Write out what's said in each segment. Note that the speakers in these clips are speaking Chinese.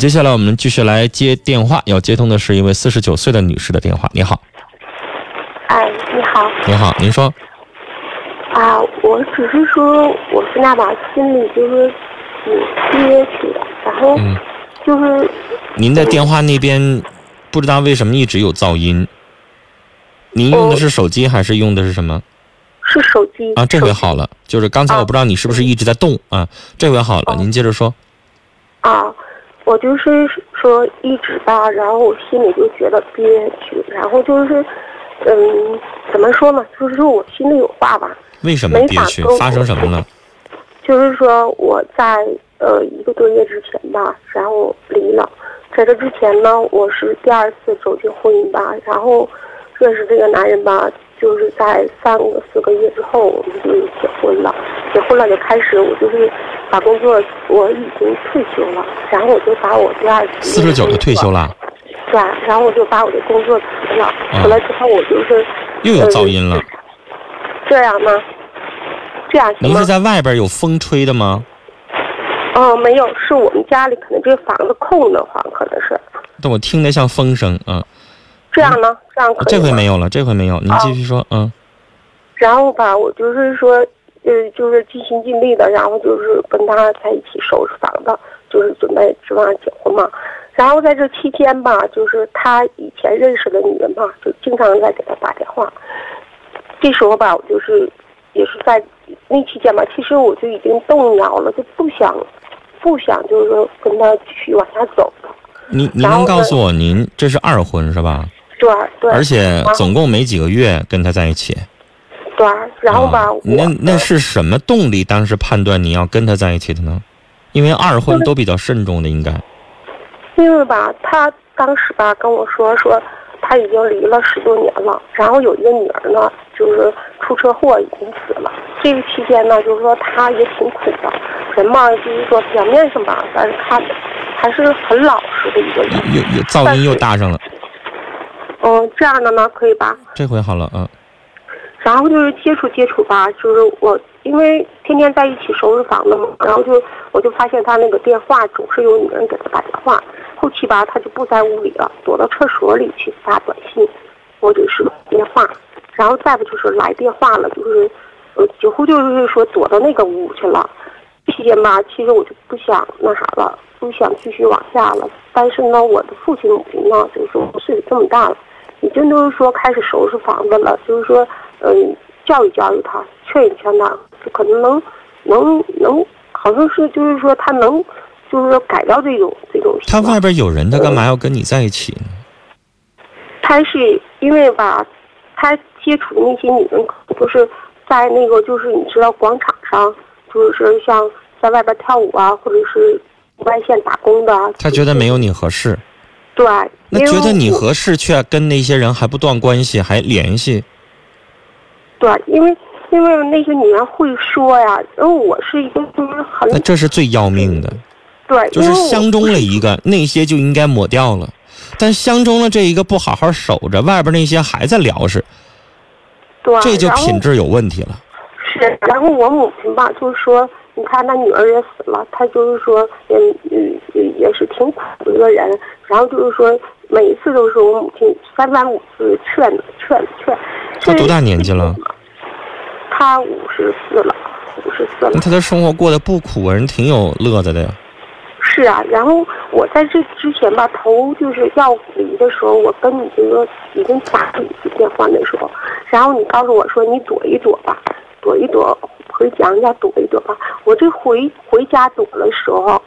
接下来我们继续来接电话，要接通的是一位四十九岁的女士的电话。你好，哎，你好你好，您说，啊，我只是说我现在吧心里就是挺憋屈的，然后嗯，就是您的电话那边不知道为什么一直有噪音。您用的是手机还是用的是什么是手机啊？这回好了，就是刚才我不知道你是不是一直在动啊？这回好了，哦您接着说。啊，我就是说一直吧，然后我心里就觉得憋屈，然后就是嗯，怎么说呢？就是说我心里有话吧，为什么没憋屈？发生什么了？就是说我在呃一个多月之前吧，然后离了。在这之前呢，我是第二次走进婚姻吧，然后认识这个男人吧，就是在三个四个月之后，我们就结婚了。结婚了就开始，我就是把工作我已经退休了，然后我就把我第二四十九就退休了，对，然后我就把我的工作辞了，嗯辞了之后我就是又有噪音了。这样吗，这样行吗您是？在外边有风吹的吗？哦，没有，是我们家里可能这个房子空的慌，可能是但我听得像风声，嗯，这样呢，这样可以这回没有了，这回没有，您继续说，嗯，然后吧，我就是说，呃，就是尽心尽力的，然后就是跟他在一起收拾房子，就是准备指望结婚嘛。然后在这期间吧，就是他以前认识的女人嘛，就经常在给他打电话。这时候吧，我就是也是在那期间吧，其实我就已经动摇了，就不想不想就是说跟他继续往下走了。您您能告诉我您这是二婚是吧？对对而且总共没几个月跟他在一起。对，然后吧，那那是什么动力？当时判断你要跟他在一起的呢？因为二婚都比较慎重的，应该。因为吧，他当时吧跟我说说，他已经离了十多年了，然后有一个女儿呢，就是出车祸已经死了。这个期间呢，就是说他也挺苦的，人嘛，就是说表面上吧，但是他还是很老实的一个人。又又噪音又大上了，嗯，这样的呢，可以吧？这回好了，嗯，然后就是接触接触吧，就是我因为天天在一起收拾房子嘛，然后就我就发现他那个电话总是有女人给他打电话，后期吧他就不在屋里了，躲到厕所里去发短信，或者是电话，然后再不就是来电话了，就是呃几乎就是说躲到那个屋去了。期间吧，其实我就不想那啥了，不想继续往下了。但是呢，我的父亲母亲呢，就是我岁数这么大了，已经都是说开始收拾房子了，就是说，嗯，教育教育他，劝一劝他，就可能能能能，好像是就是说他能，就是说改掉这种这种。他外边有人，他干嘛要跟你在一起呢？他是因为吧，他接触的那些女人可能都是在那个就是你知道广场上，就是像在外边跳舞啊，或者是外县打工的啊。他觉得没有你合适，对，那觉得你合适，却跟那些人还不断关系，还联系，对，因为因为那些女人会说呀，因为我是一个就是很那这是最要命的。对，就是相中了一个，那些就应该抹掉了。但相中了这一个不好好守着，外边那些还在聊是，对，这就品质有问题了。是，然后我母亲吧，就是说，你看她女儿也死了，她就是说，嗯嗯，嗯也是挺苦的一个人。然后就是说，每一次都是我母亲三番五次劝劝劝。他多大年纪了？他五十四了，五十四了那。他的生活过得不苦啊，人挺有乐子的呀。是啊，然后我在这之前吧，头就是要离的时候，我跟你这个已经打了一次电话的时候，然后你告诉我说你躲一躲吧，躲一躲，回娘家躲一躲吧。我这回回家躲的时候，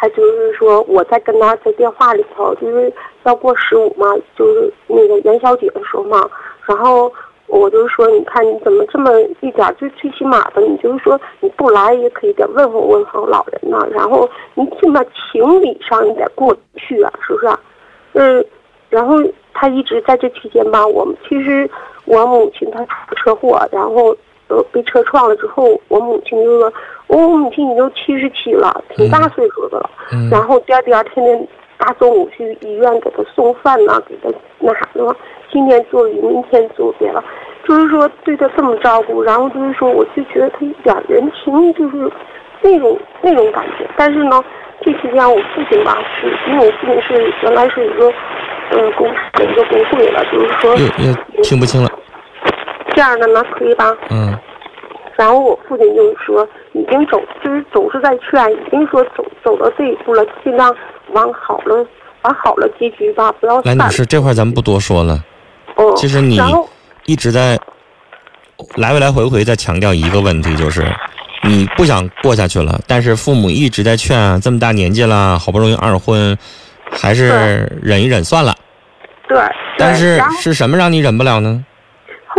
他就是说我在跟他在电话里头，就是要过十五嘛，就是那个元宵节的时候嘛，然后。我就说，你看你怎么这么一点，最最起码的，你就是说你不来也可以得问候问候老人呐、然后你起码情理上你得过去啊，是不是、嗯，然后他一直在这期间吧，我们其实我母亲她出车祸，然后呃被车撞了之后，我母亲就说，我母亲已经七十七了，挺大岁数的了，嗯。然后第二第二天天大中午去医院给他送饭呐、给他那啥的嘛，今天做鱼，明天做别了，就是说对他这么照顾，然后就是说我就觉得他一点人情就是那种那种感觉，但是呢，这期间我父亲吧，是因为我父亲是原来是一个，呃，公司的一个工会了，就是说也也听不清了，这样的呢，可以吧？嗯，然后我父亲就是说，已经走，就是总是在劝，已经说走走到这一步了，尽量往好了，往好了结局吧，不要来，散女。士，这块咱们不多说了。哦，其实你一直在来来回回在强调一个问题，就是你不想过下去了，但是父母一直在劝啊，这么大年纪了，好不容易二婚，还是忍一忍算了。对，但是是什么让你忍不了呢？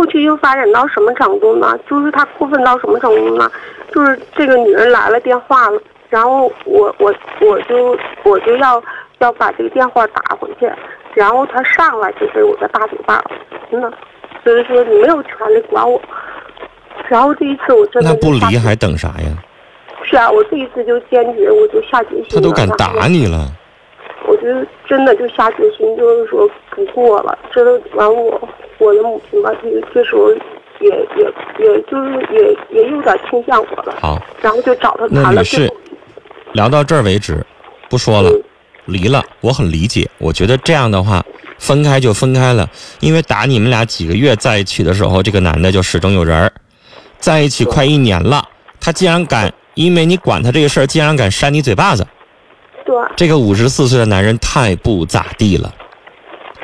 后期又发展到什么程度呢？就是他过分到什么程度呢？就是这个女人来了电话了，然后我我我就我就要要把这个电话打回去，然后他上来就给我个大嘴巴，真的，所以说你没有权利管我。然后这一次我真的那不离还等啥呀？是啊，我这一次就坚决，我就下决心了。他都敢打你了，我就真的就下决心，就是说不过了。这都完我我的母亲吧，这这时候也也也就是也也有点倾向我了，好，然后就找他那女士谈了是。聊到这儿为止，不说了嗯，离了，我很理解。我觉得这样的话，分开就分开了，因为打你们俩几个月在一起的时候，这个男的就始终有人儿，在一起快一年了，他竟然敢，因为你管他这个事儿，竟然敢扇你嘴巴子，这个五十四岁的男人太不咋地了，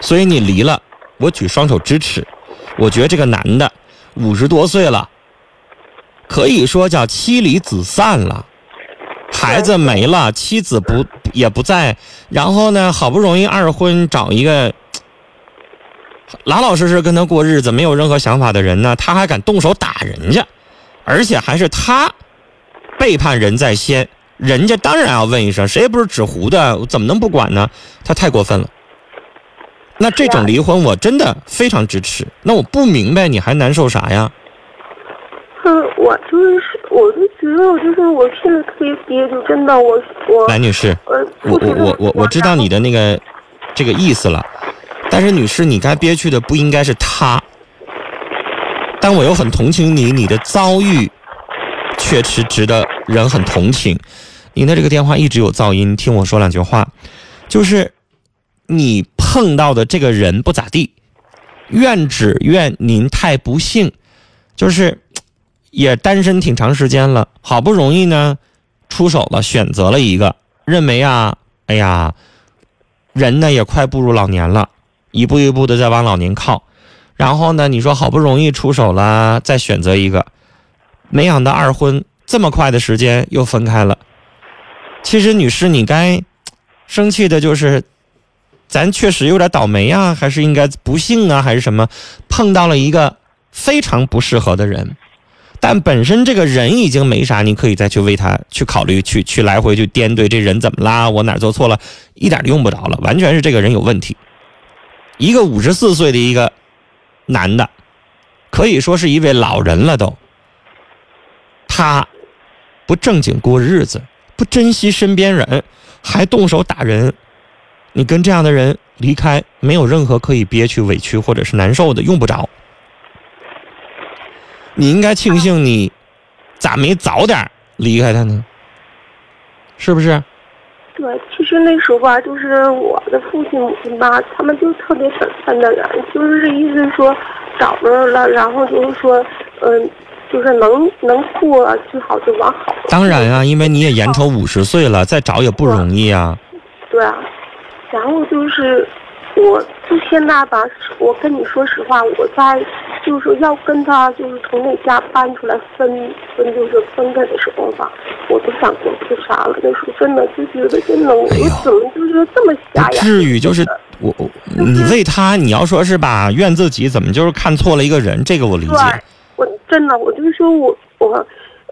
所以你离了，我举双手支持。我觉得这个男的五十多岁了，可以说叫妻离子散了，孩子没了，妻子不也不在，然后呢，好不容易二婚找一个老老实实跟他过日子，没有任何想法的人呢，他还敢动手打人家，而且还是他背叛人在先，人家当然要问一声，谁也不是纸糊的，怎么能不管呢？他太过分了。那这种离婚我真的非常支持。那我不明白你还难受啥呀？嗯，我就是我就觉得我就是我现在特别憋屈，真的，我我来，女士，呃，我我我我我知道你。的那个这个意思了，但是女士，你该憋屈的不应该是他，但我又很同情你，你的遭遇确实值得人很同情。您的这个电话一直有噪音，听我说两句话，就是你碰到的这个人不咋地，怨只怨您太不幸，就是也单身挺长时间了，好不容易呢出手了，选择了一个，认为啊，哎呀，人呢也快步入老年了，一步一步的在往老年靠。然后呢，你说好不容易出手了，再选择一个，没想到二婚这么快的时间又分开了。其实，女士，你该生气的就是，咱确实有点倒霉啊，还是应该不幸啊，还是什么，碰到了一个非常不适合的人。但本身这个人已经没啥，你可以再去为他去考虑，去去来回去掂对这人怎么啦，我哪做错了，一点用不着了，完全是这个人有问题。一个五十四岁的一个男的，可以说是一位老人了都。他不正经过日子，不珍惜身边人，还动手打人。你跟这样的人离开，没有任何可以憋屈、委屈或者是难受的，用不着。你应该庆幸你咋没早点离开他呢？是不是？对，其实那时候吧，就是我的父亲母亲吧，他们就特别本分的人，就是这意思说找着了，然后就是说，嗯，就是能能过，最好就往好。当然啊，因为你也眼瞅五十岁了，再找也不容易啊。对啊，然后就是，我就现在吧，我跟你说实话，我在就是要跟他就是从那家搬出来分分就是分开的时候吧，我都想过自杀了。那时候真的就觉得真能，我怎么就是这么瞎呀？不至于，就是我我你为他，你要说是吧，怨自己怎么就是看错了一个人，这个我理解。，我真的我就说我我，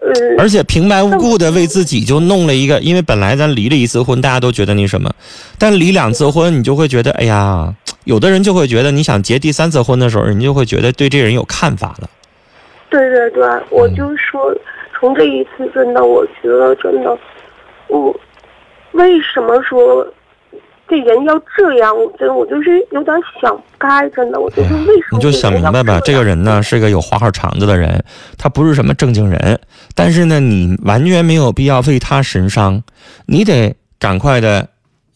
呃，而且平白无故的为自己就弄了一个，因为本来咱离了一次婚，大家都觉得那什么，但离两次婚，你就会觉得，哎呀，有的人就会觉得，你想结第三次婚的时候，人就会觉得对这人有看法了。对对对，我嗯就说从这一次真的，我觉得真的，我为什么说这人要这样？我真我就是有点想不开，真的，我就是为什么你就想明白吧，这个人呢是个有花花肠子的人，他不是什么正经人，但是呢，你完全没有必要为他神伤，你得赶快的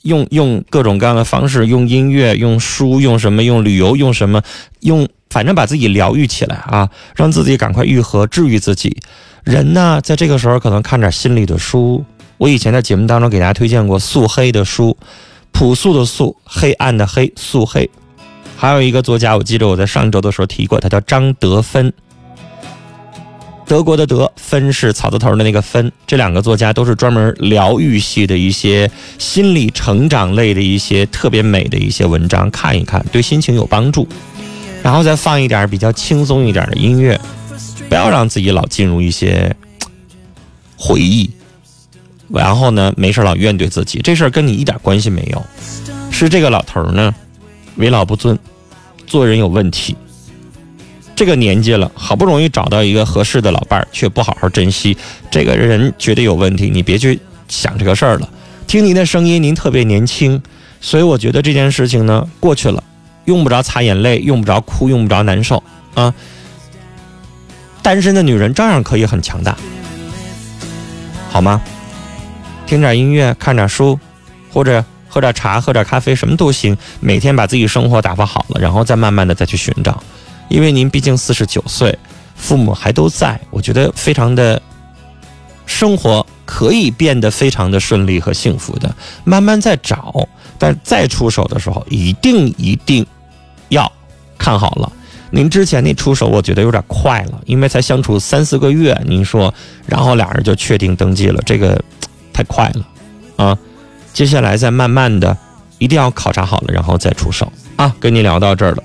用用各种各样的方式，用音乐、用书、用什么、用旅游、用什么、用，反正把自己疗愈起来啊，让自己赶快愈合、治愈自己。人呢，在这个时候可能看点心理的书。我以前在节目当中给大家推荐过素黑的书，朴素的素，黑暗的黑，素黑。还有一个作家，我记得我在上周的时候提过，他叫张德芬。德国的德，芬是草字头的那个芬。这两个作家都是专门疗愈系的一些心理成长类的一些特别美的一些文章，看一看对心情有帮助。然后再放一点比较轻松一点的音乐，不要让自己老进入一些回忆。然后呢，没事老怨怼自己，这事儿跟你一点关系没有，是这个老头呢，为老不尊，做人有问题。这个年纪了，好不容易找到一个合适的老伴儿，却不好好珍惜，这个人绝对有问题。你别去想这个事儿了。听您的声音，您特别年轻，所以我觉得这件事情呢过去了，用不着擦眼泪，用不着哭，用不着难受啊。单身的女人照样可以很强大，好吗？听点音乐，看点书，或者喝点茶，喝点咖啡，什么都行。每天把自己生活打发好了，然后再慢慢的再去寻找。因为您毕竟四十九岁，父母还都在，我觉得非常的，生活可以变得非常的顺利和幸福的。慢慢再找，但再出手的时候，一定一定要看好了。您之前那出手，我觉得有点快了，因为才相处三四个月，您说，然后俩人就确定登记了，这个太快了啊！接下来再慢慢的，一定要考察好了，然后再出手啊！跟你聊到这儿了。